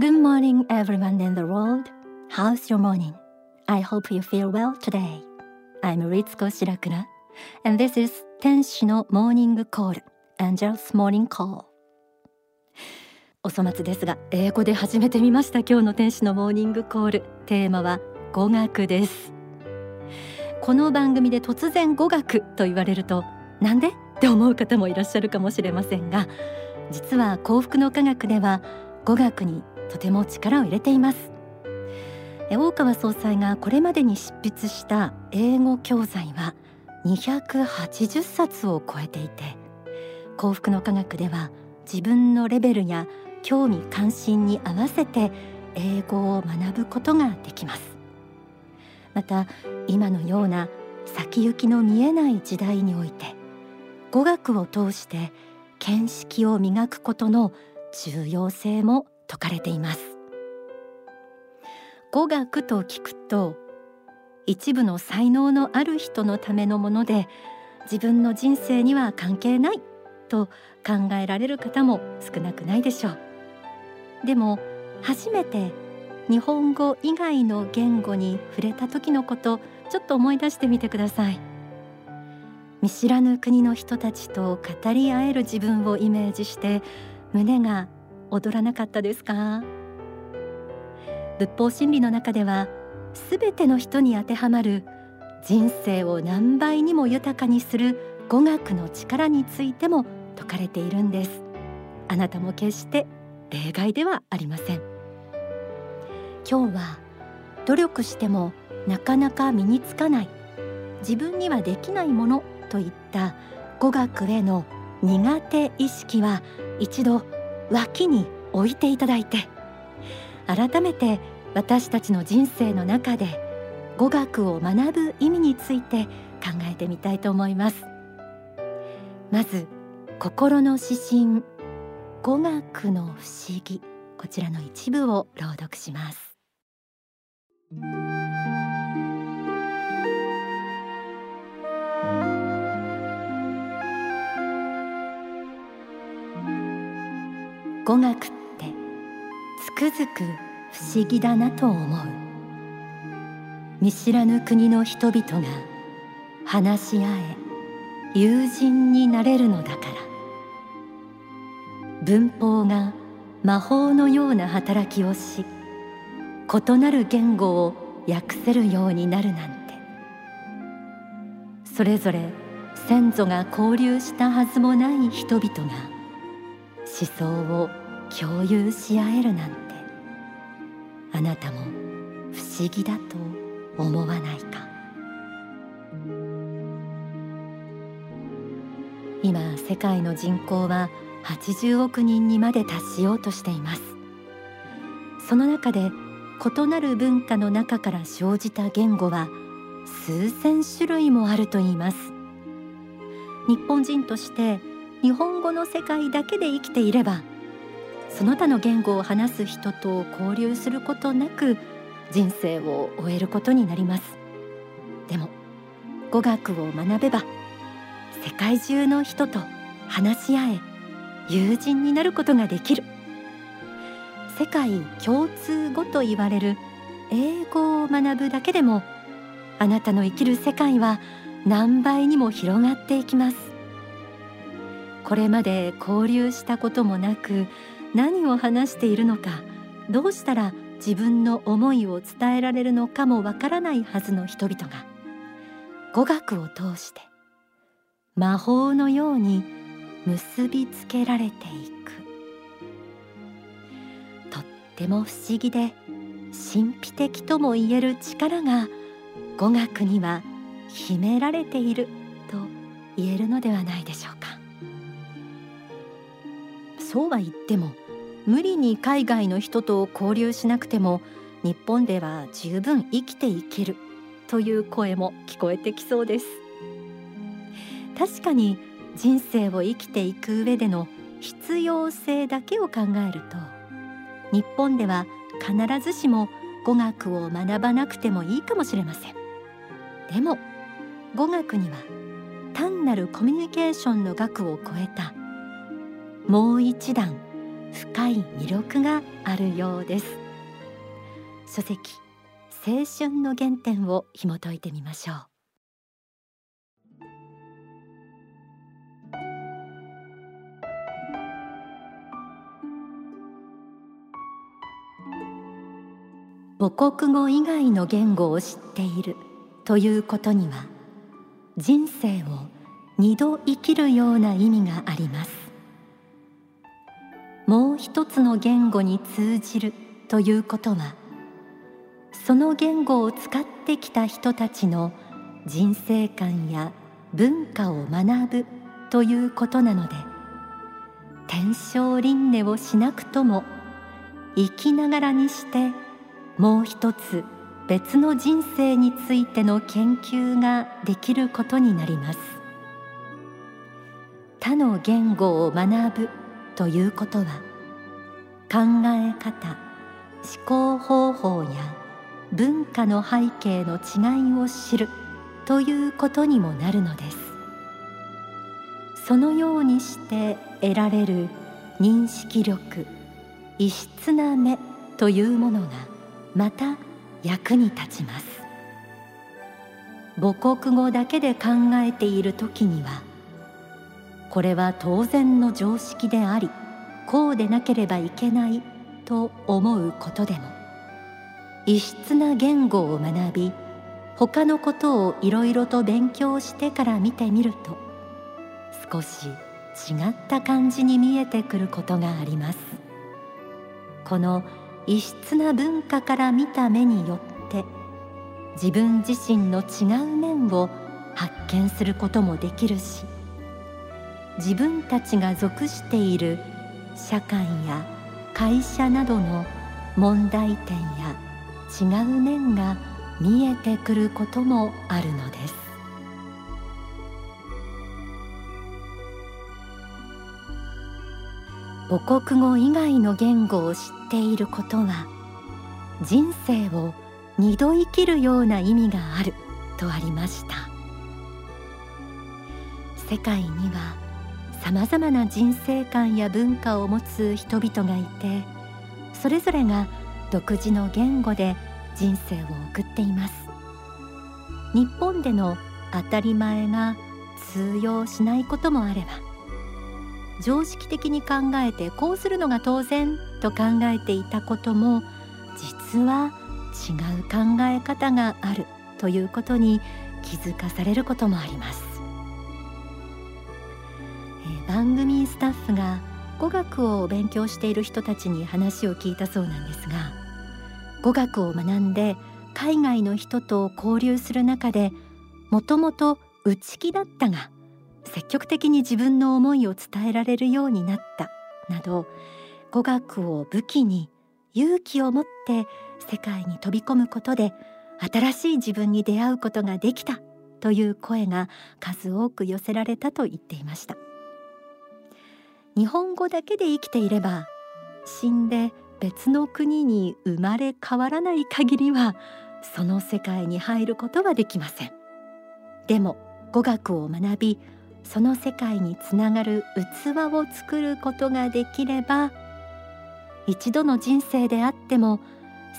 Good morning, everyone in the world. How's your morning? I hope you feel well today. I'm Ritsuko Shirakura, and this is 天使のモーニングコール Angel's Morning Call お粗末ですが英語で始めてみました今日の天使のモーニングコールテーマは語学ですこの番組で突然語学と言われるとなんでって思う方もいらっしゃるかもしれませんが実は幸福の科学では語学にとても力を入れています。大川総裁がこれまでに執筆した英語教材は280冊を超えていて幸福の科学では自分のレベルや興味関心に合わせて英語を学ぶことができます。また今のような先行きの見えない時代において語学を通して見識を磨くことの重要性も説かれています。語学と聞くと一部の才能のある人のためのもので自分の人生には関係ないと考えられる方も少なくないでしょう。でも初めて日本語以外の言語に触れた時のことちょっと思い出してみてください。見知らぬ国の人たちと語り合える自分をイメージして胸が踊らなかったですか？仏法真理の中ではすべての人に当てはまる人生を何倍にも豊かにする語学の力についても説かれているんです。あなたも決して例外ではありません。今日は努力してもなかなか身につかない自分にはできないものといった語学への苦手意識は一度脇に置いていただいて改めて私たちの人生の中で語学を学ぶ意味について考えてみたいと思います。まず心の指針語学の不思議。こちらの一部を朗読します。語学ってつくづく不思議だなと思う。見知らぬ国の人々が話し合え友人になれるのだから。文法が魔法のような働きをし異なる言語を訳せるようになるなんて。それぞれ先祖が交流したはずもない人々が思想を共有し合えるなんてあなたも不思議だと思わないか。今世界の人口は80億人にまで達しようとしています。その中で異なる文化の中から生じた言語は数千種類もあるといいます。日本人として日本語の世界だけで生きていればその他の言語を話す人と交流することなく人生を終えることになります。でも語学を学べば世界中の人と話し合え友人になることができる。世界共通語と言われる英語を学ぶだけでもあなたの生きる世界は何倍にも広がっていきます。これまで交流したこともなく何を話しているのかどうしたら自分の思いを伝えられるのかもわからないはずの人々が語学を通して魔法のように結びつけられていく。とっても不思議で神秘的とも言える力が語学には秘められていると言えるのではないでしょうか。そうは言っても無理に海外の人と交流しなくても日本では十分生きていけるという声も聞こえてきそうです。確かに人生を生きていく上での必要性だけを考えると日本では必ずしも語学を学ばなくてもいいかもしれません。でも語学には単なるコミュニケーションの学を超えたもう一段深い魅力があるようです。書籍青春の原点を紐解いてみましょう。母国語以外の言語を知っているということには人生を二度生きるような意味があります。一つの言語に通じるということはその言語を使ってきた人たちの人生観や文化を学ぶということなので天正輪廻をしなくとも生きながらにしてもう一つ別の人生についての研究ができることになります。他の言語を学ぶということは考え方思考方法や文化の背景の違いを知るということにもなるのです。そのようにして得られる認識力異質な目というものがまた役に立ちます。母国語だけで考えている時にはこれは当然の常識でありこうでなければいけないと思うことでも異質な言語を学び他のことをいろいろと勉強してから見てみると少し違った感じに見えてくることがあります。この異質な文化から見た目によって自分自身の違う面を発見することもできるし自分たちが属している社会や会社などの問題点や違う面が見えてくることもあるのです。母国語以外の言語を知っていることは人生を二度生きるような意味があるとありました。世界にはさまざまな人生観や文化を持つ人々がいてそれぞれが独自の言語で人生を送っています。日本での当たり前が通用しないこともあれば常識的に考えてこうするのが当然と考えていたことも実は違う考え方があるということに気づかされることもあります、番組スタッフが語学を勉強している人たちに話を聞いたそうなんですが語学を学んで海外の人と交流する中でもともと内気だったが積極的に自分の思いを伝えられるようになったなど語学を武器に勇気を持って世界に飛び込むことで新しい自分に出会うことができたという声が数多く寄せられたと言っていました。日本語だけで生きていれば死んで別の国に生まれ変わらない限りはその世界に入ることはできません。でも語学を学びその世界につながる器を作ることができれば一度の人生であっても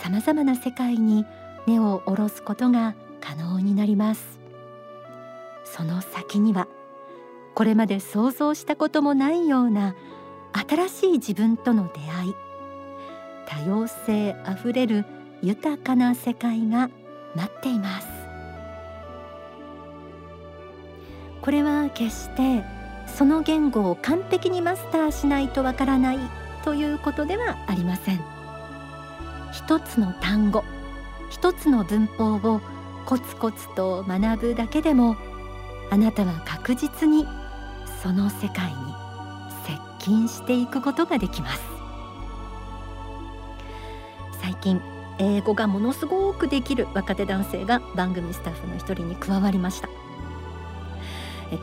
さまざまな世界に根を下ろすことが可能になります。その先にはこれまで想像したこともないような新しい自分との出会い。多様性あふれる豊かな世界が待っています。これは決してその言語を完璧にマスターしないとわからないということではありません。一つの単語一つの文法をコツコツと学ぶだけでもあなたは確実にその世界に接近していくことができます。最近英語がものすごくできる若手男性が番組スタッフの一人に加わりました。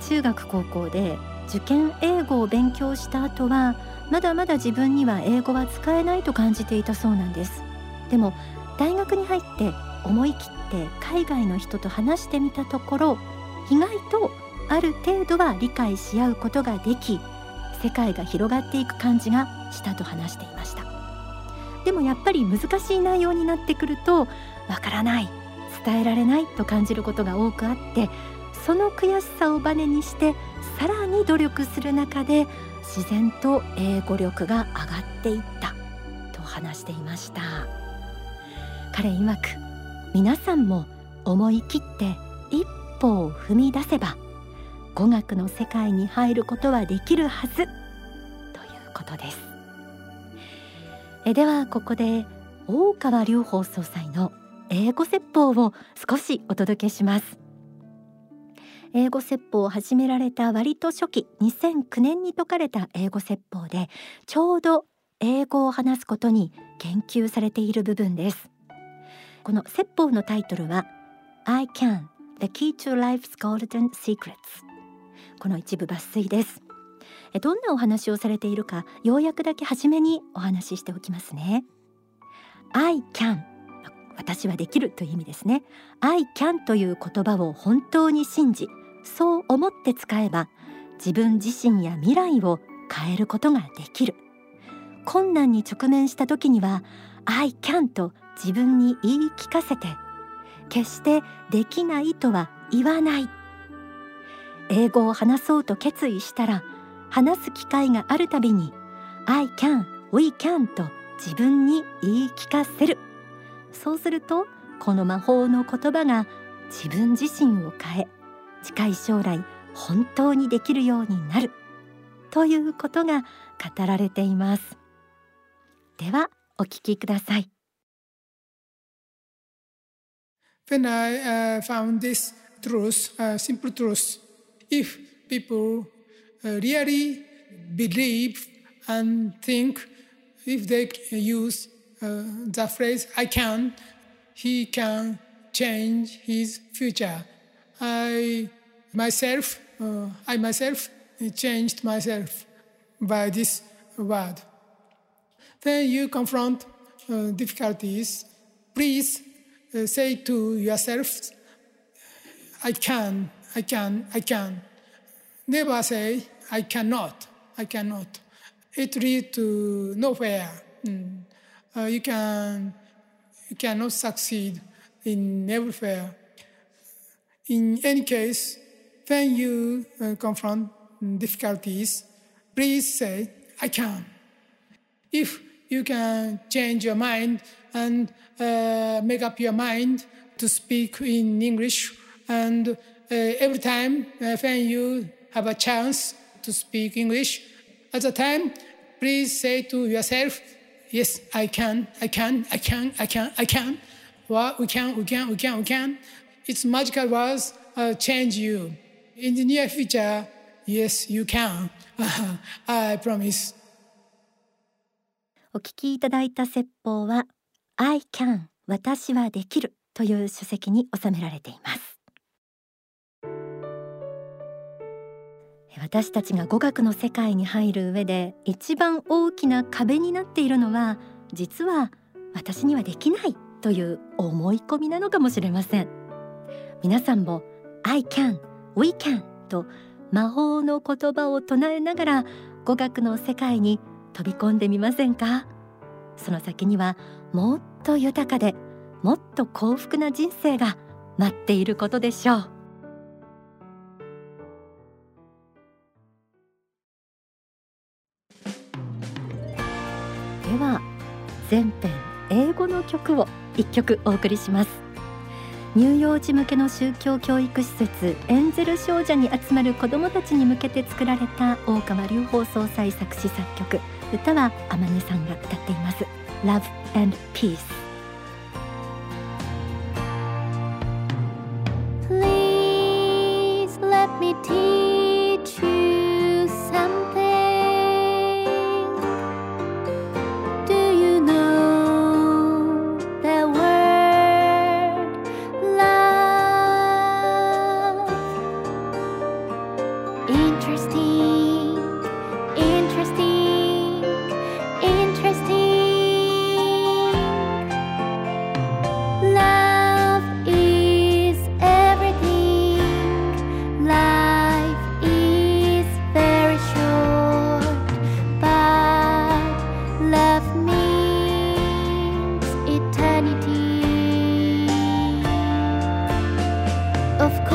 中学高校で受験英語を勉強した後はまだまだ自分には英語は使えないと感じていたそうなんです。でも大学に入って思い切って海外の人と話してみたところ意外とある程度は理解し合うことができ世界が広がっていく感じがしたと話していました。でもやっぱり難しい内容になってくるとわからない伝えられないと感じることが多くあってその悔しさをバネにしてさらに努力する中で自然と英語力が上がっていったと話していました。彼曰く皆さんも思い切って一歩を踏み出せば語学の世界に入ることはできるはず。ということです。えではここで大川隆法総裁の英語説法を少しお届けします。英語説法を始められた割と初期2009年に説かれた英語説法でちょうど英語を話すことに研究されている部分です。この説法のタイトルは I can The Key to Life's Golden Secrets この一部抜粋です。どんなお話をされているかようやくだけ初めにお話ししておきますね。I can 私はできるという意味ですね。I can という言葉を本当に信じそう思って使えば自分自身や未来を変えることができる。困難に直面した時には I can と自分に言い聞かせて決してできないとは言わない。英語を話そうと決意したら話す機会があるたびに I can, we can と自分に言い聞かせる。そうするとこの魔法の言葉が自分自身を変え近い将来本当にできるようになる。ということが語られています。ではお聞きください。When I uh, found this truth, uh, simple truth, if people uh, really believe and think, if they use the phrase "I can," he can change his future. I myself, I myself changed myself by this word. When you confront difficulties, please uh, say to yourself, I can, I can, I can. Never say, I cannot, I cannot. It leads to nowhere. Mm. Uh, you, can, you cannot succeed in everywhere. In any case, when you uh, confront difficulties, please say, I can. If you can change your mind and uh, make up your mind to speak in English. And every time uh, when you have a chance to speak English, at the time, please say to yourself, yes, I can, I can, I can, I can, I can. Well, we can, we can, we can, we can. Its magical words uh, change you. In the near future, yes, you can. I promise. お聞きいただいた説法は I can 私はできるという書籍に収められています 私たちが語学の世界に入る上で一番大きな壁になっているのは実は私にはできないという思い込みなのかもしれません。皆さんも I can, we can と魔法の言葉を唱えながら語学の世界に飛び込んでみませんか？その先にはもっと豊かでもっと幸福な人生が待っていることでしょう。では全編英語の曲を一曲お送りします。乳幼児向けの宗教教育施設エンゼル少女に集まる子どもたちに向けて作られた大川隆法総裁作詞作曲歌は天音さんが歌っています。Love and Peace of course.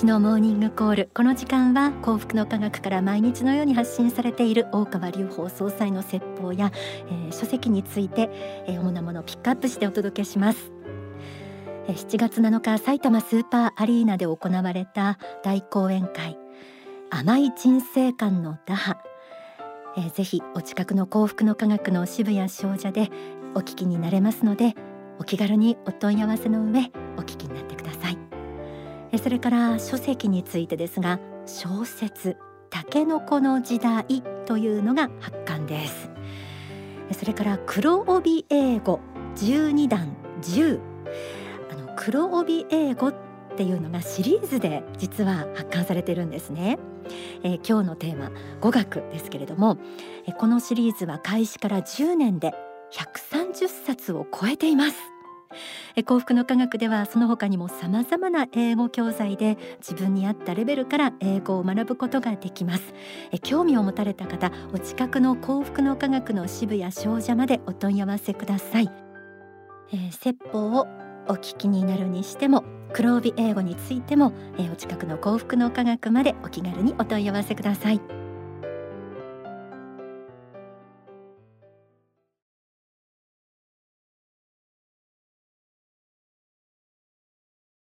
師のモーニングコールこの時間は幸福の科学から毎日のように発信されている大川隆法総裁の説法や、えー、書籍について、えー、主なものをピックアップしてお届けします。えー、7月7日埼玉スーパーアリーナで行われた大講演会甘い人生観の打破。えー、ぜひお近くの幸福の科学の渋谷商社でお聞きになれますのでお気軽にお問い合わせの上お聞きになってください。それから書籍についてですが小説タケノコの時代というのが発刊です。それから黒帯英語12段10あの黒帯英語っていうのがシリーズで実は発刊されてるんですね。えー、今日のテーマ語学ですけれども、え、このシリーズは開始から10年で130冊を超えています。え幸福の科学ではその他にも様々な英語教材で自分に合ったレベルから英語を学ぶことができますえ興味を持たれた方お近くの幸福の科学の渋谷商社までお問い合わせください、えー、説法をお聞きになるにしても黒帯英語についても、えー、お近くの幸福の科学までお気軽にお問い合わせください。